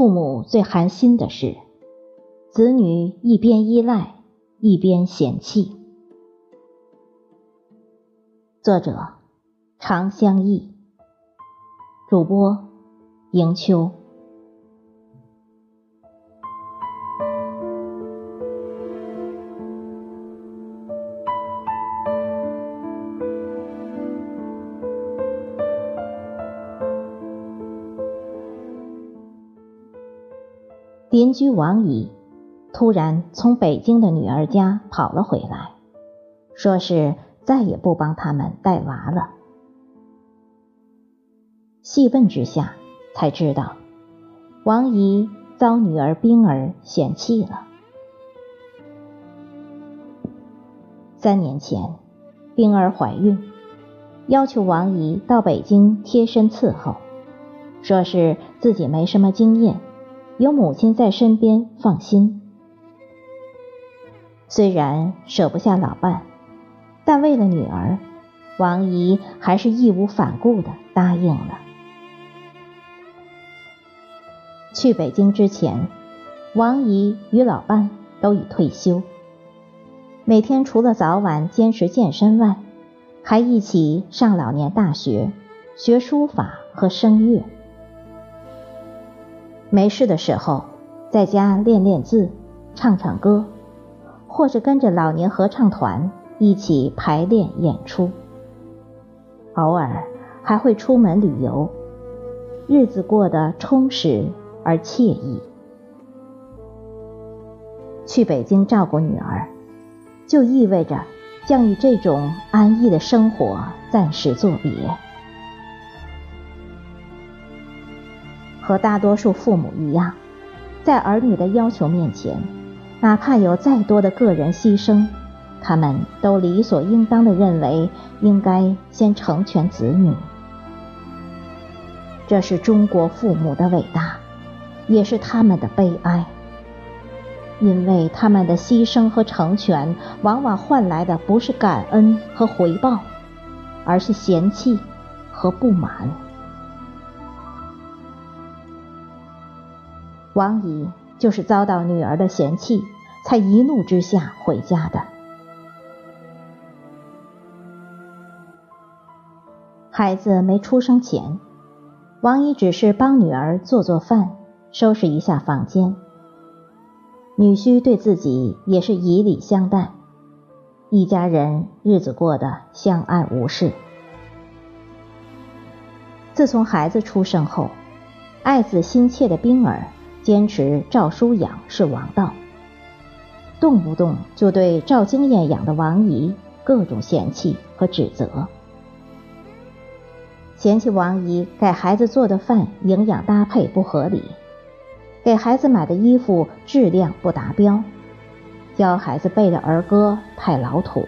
父母最寒心的是，子女一边依赖，一边嫌弃。作者：常相忆，主播：迎秋。邻居王姨突然从北京的女儿家跑了回来，说是再也不帮他们带娃了。细问之下，才知道王姨遭女儿冰儿嫌弃了。三年前，冰儿怀孕，要求王姨到北京贴身伺候，说是自己没什么经验。有母亲在身边，放心。虽然舍不下老伴，但为了女儿，王姨还是义无反顾的答应了。去北京之前，王姨与老伴都已退休，每天除了早晚坚持健身外，还一起上老年大学，学书法和声乐。没事的时候，在家练练字、唱唱歌，或是跟着老年合唱团一起排练演出。偶尔还会出门旅游，日子过得充实而惬意。去北京照顾女儿，就意味着将与这种安逸的生活暂时作别。和大多数父母一样，在儿女的要求面前，哪怕有再多的个人牺牲，他们都理所应当的认为应该先成全子女。这是中国父母的伟大，也是他们的悲哀，因为他们的牺牲和成全，往往换来的不是感恩和回报，而是嫌弃和不满。王姨就是遭到女儿的嫌弃，才一怒之下回家的。孩子没出生前，王姨只是帮女儿做做饭，收拾一下房间。女婿对自己也是以礼相待，一家人日子过得相安无事。自从孩子出生后，爱子心切的冰儿。坚持赵叔养是王道，动不动就对赵经验养的王姨各种嫌弃和指责，嫌弃王姨给孩子做的饭营养搭配不合理，给孩子买的衣服质量不达标，教孩子背的儿歌太老土，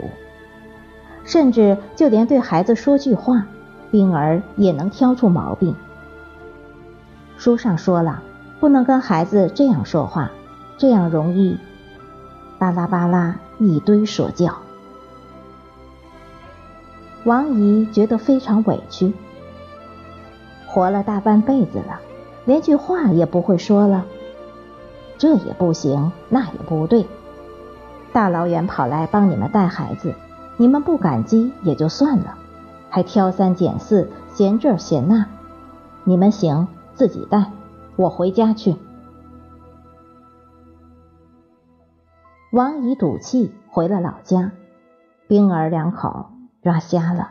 甚至就连对孩子说句话，冰儿也能挑出毛病。书上说了。不能跟孩子这样说话，这样容易巴拉巴拉一堆说教。王姨觉得非常委屈，活了大半辈子了，连句话也不会说了，这也不行，那也不对，大老远跑来帮你们带孩子，你们不感激也就算了，还挑三拣四，嫌这嫌那，你们行自己带。我回家去。王姨赌气回了老家，冰儿两口抓瞎了，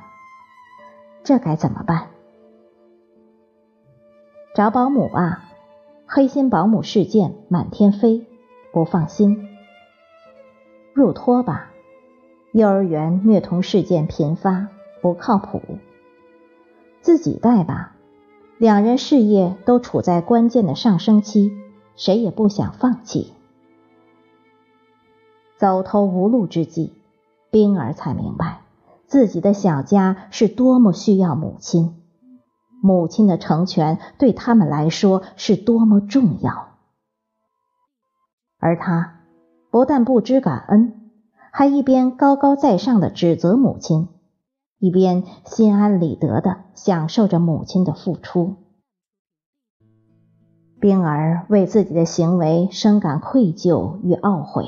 这该怎么办？找保姆啊，黑心保姆事件满天飞，不放心。入托吧，幼儿园虐童事件频发，不靠谱。自己带吧。两人事业都处在关键的上升期，谁也不想放弃。走投无路之际，冰儿才明白自己的小家是多么需要母亲，母亲的成全对他们来说是多么重要。而他不但不知感恩，还一边高高在上的指责母亲。一边心安理得的享受着母亲的付出。冰儿为自己的行为深感愧疚与懊悔，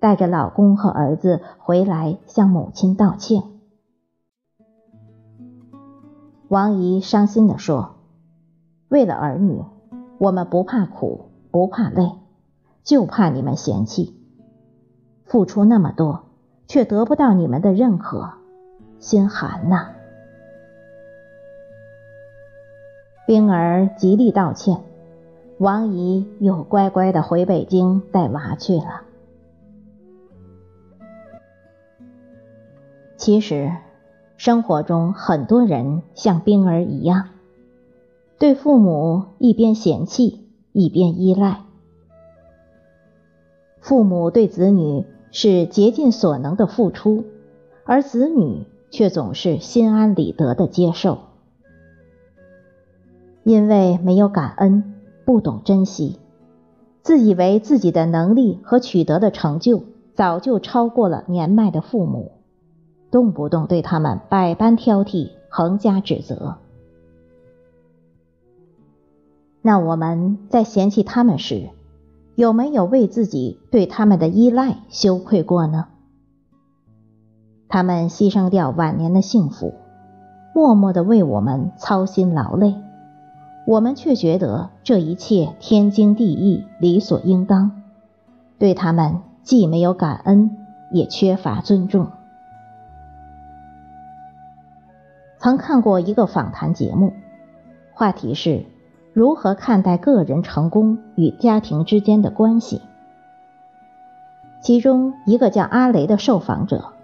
带着老公和儿子回来向母亲道歉。王姨伤心地说：“为了儿女，我们不怕苦，不怕累，就怕你们嫌弃。付出那么多，却得不到你们的认可，心寒呐。”冰儿极力道歉，王姨又乖乖的回北京带娃去了。其实，生活中很多人像冰儿一样，对父母一边嫌弃一边依赖。父母对子女是竭尽所能的付出，而子女却总是心安理得的接受。因为没有感恩，不懂珍惜，自以为自己的能力和取得的成就早就超过了年迈的父母，动不动对他们百般挑剔，横加指责。那我们在嫌弃他们时，有没有为自己对他们的依赖羞愧过呢？他们牺牲掉晚年的幸福，默默的为我们操心劳累。我们却觉得这一切天经地义、理所应当，对他们既没有感恩，也缺乏尊重。曾看过一个访谈节目，话题是如何看待个人成功与家庭之间的关系。其中一个叫阿雷的受访者，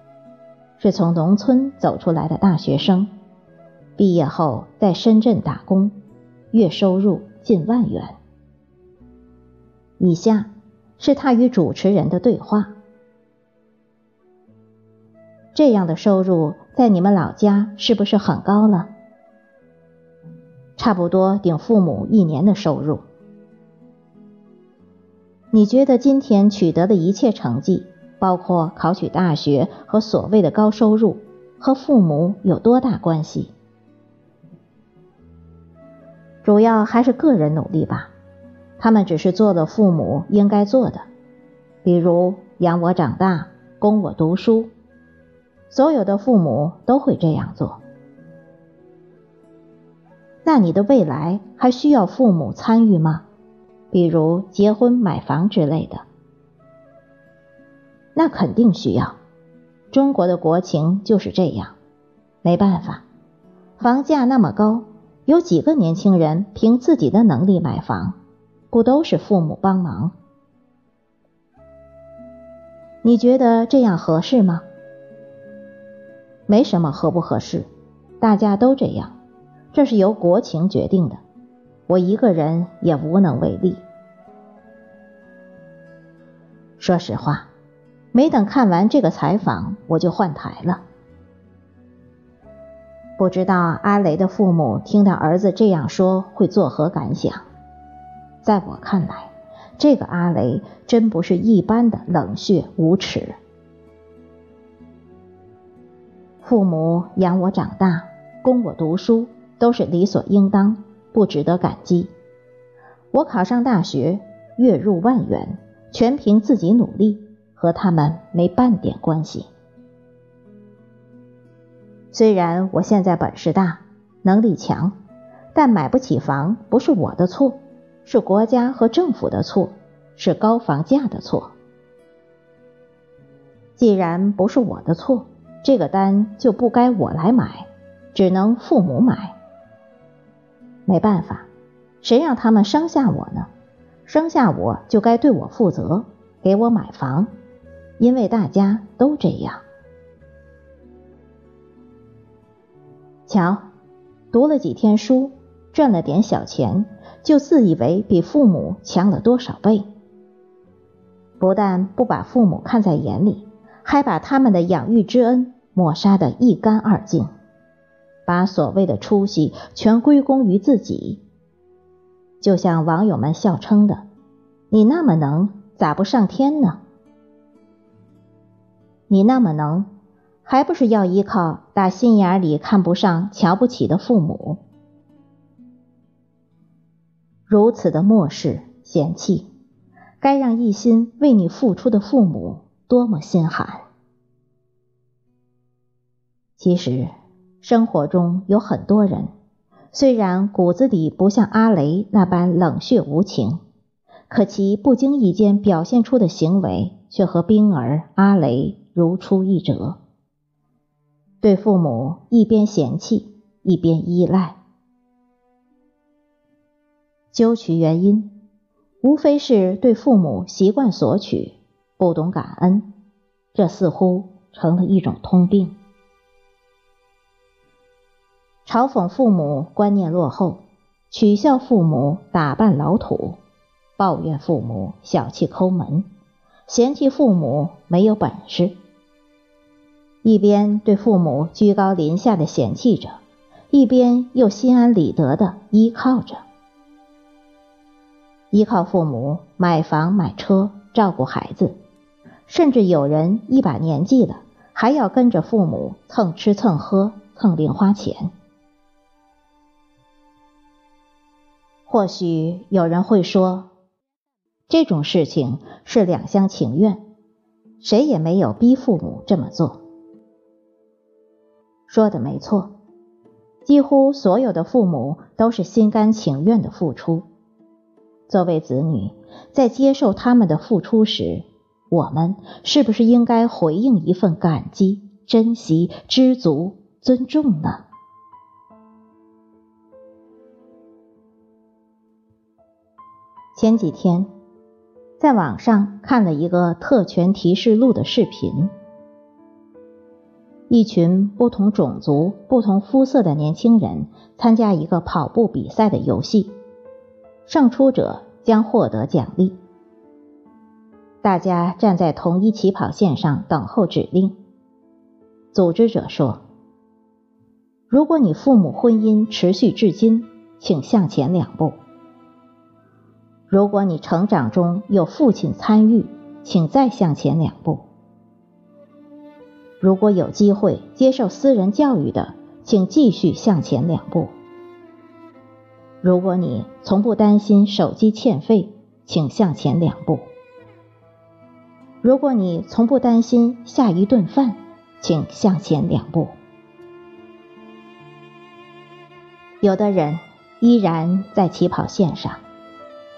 是从农村走出来的大学生，毕业后在深圳打工。月收入近万元。以下是他与主持人的对话：这样的收入在你们老家是不是很高了？差不多顶父母一年的收入。你觉得今天取得的一切成绩，包括考取大学和所谓的高收入，和父母有多大关系？主要还是个人努力吧，他们只是做了父母应该做的，比如养我长大，供我读书，所有的父母都会这样做。那你的未来还需要父母参与吗？比如结婚、买房之类的？那肯定需要。中国的国情就是这样，没办法，房价那么高。有几个年轻人凭自己的能力买房，不都是父母帮忙？你觉得这样合适吗？没什么合不合适，大家都这样，这是由国情决定的，我一个人也无能为力。说实话，没等看完这个采访，我就换台了。不知道阿雷的父母听到儿子这样说会作何感想？在我看来，这个阿雷真不是一般的冷血无耻。父母养我长大，供我读书，都是理所应当，不值得感激。我考上大学，月入万元，全凭自己努力，和他们没半点关系。虽然我现在本事大，能力强，但买不起房不是我的错，是国家和政府的错，是高房价的错。既然不是我的错，这个单就不该我来买，只能父母买。没办法，谁让他们生下我呢？生下我就该对我负责，给我买房，因为大家都这样。瞧，读了几天书，赚了点小钱，就自以为比父母强了多少倍。不但不把父母看在眼里，还把他们的养育之恩抹杀得一干二净，把所谓的出息全归功于自己。就像网友们笑称的：“你那么能，咋不上天呢？你那么能。”还不是要依靠打心眼里看不上、瞧不起的父母。如此的漠视嫌弃，该让一心为你付出的父母多么心寒。其实，生活中有很多人，虽然骨子里不像阿雷那般冷血无情，可其不经意间表现出的行为，却和冰儿、阿雷如出一辙。对父母一边嫌弃，一边依赖。究其原因，无非是对父母习惯索取，不懂感恩，这似乎成了一种通病。嘲讽父母观念落后，取笑父母打扮老土，抱怨父母小气抠门，嫌弃父母没有本事。一边对父母居高临下的嫌弃着，一边又心安理得的依靠着，依靠父母买房买车，照顾孩子，甚至有人一把年纪了，还要跟着父母蹭吃蹭喝蹭零花钱。或许有人会说，这种事情是两厢情愿，谁也没有逼父母这么做。说的没错，几乎所有的父母都是心甘情愿的付出。作为子女，在接受他们的付出时，我们是不是应该回应一份感激、珍惜、知足、尊重呢？前几天，在网上看了一个特权提示录的视频。一群不同种族、不同肤色的年轻人参加一个跑步比赛的游戏，胜出者将获得奖励。大家站在同一起跑线上等候指令。组织者说：“如果你父母婚姻持续至今，请向前两步；如果你成长中有父亲参与，请再向前两步。”如果有机会接受私人教育的，请继续向前两步。如果你从不担心手机欠费，请向前两步。如果你从不担心下一顿饭，请向前两步。有的人依然在起跑线上，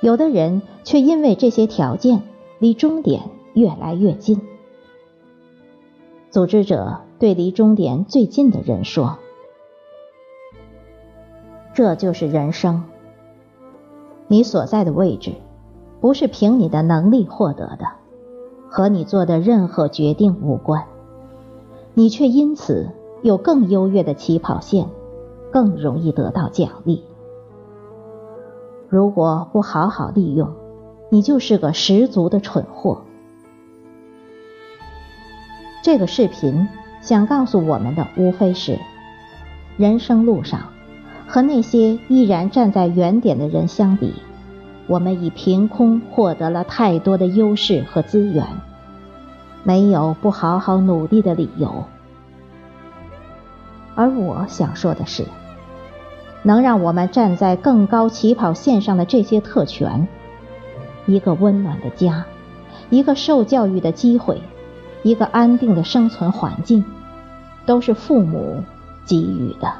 有的人却因为这些条件离终点越来越近。组织者对离终点最近的人说：“这就是人生。你所在的位置，不是凭你的能力获得的，和你做的任何决定无关。你却因此有更优越的起跑线，更容易得到奖励。如果不好好利用，你就是个十足的蠢货。”这个视频想告诉我们的，无非是人生路上和那些依然站在原点的人相比，我们已凭空获得了太多的优势和资源，没有不好好努力的理由。而我想说的是，能让我们站在更高起跑线上的这些特权，一个温暖的家，一个受教育的机会。一个安定的生存环境，都是父母给予的。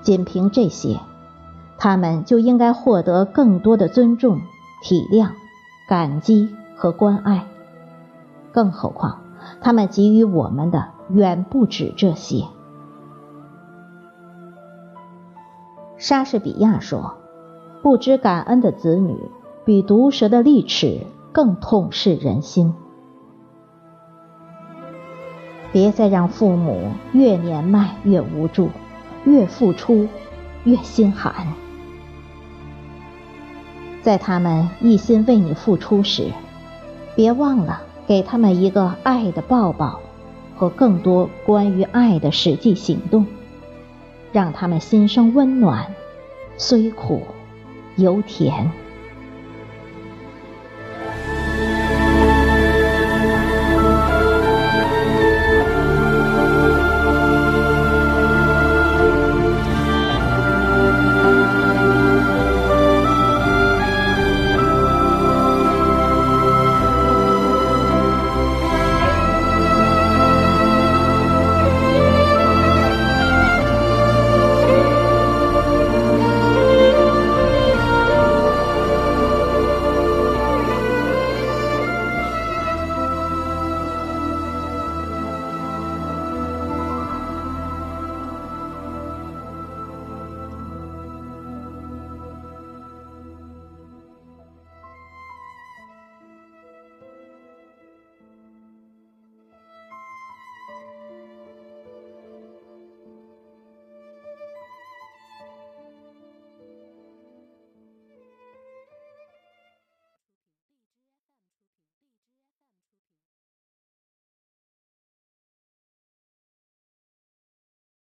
仅凭这些，他们就应该获得更多的尊重、体谅、感激和关爱。更何况，他们给予我们的远不止这些。莎士比亚说：“不知感恩的子女，比毒蛇的利齿更痛噬人心。”别再让父母越年迈越无助，越付出越心寒。在他们一心为你付出时，别忘了给他们一个爱的抱抱和更多关于爱的实际行动，让他们心生温暖，虽苦犹甜。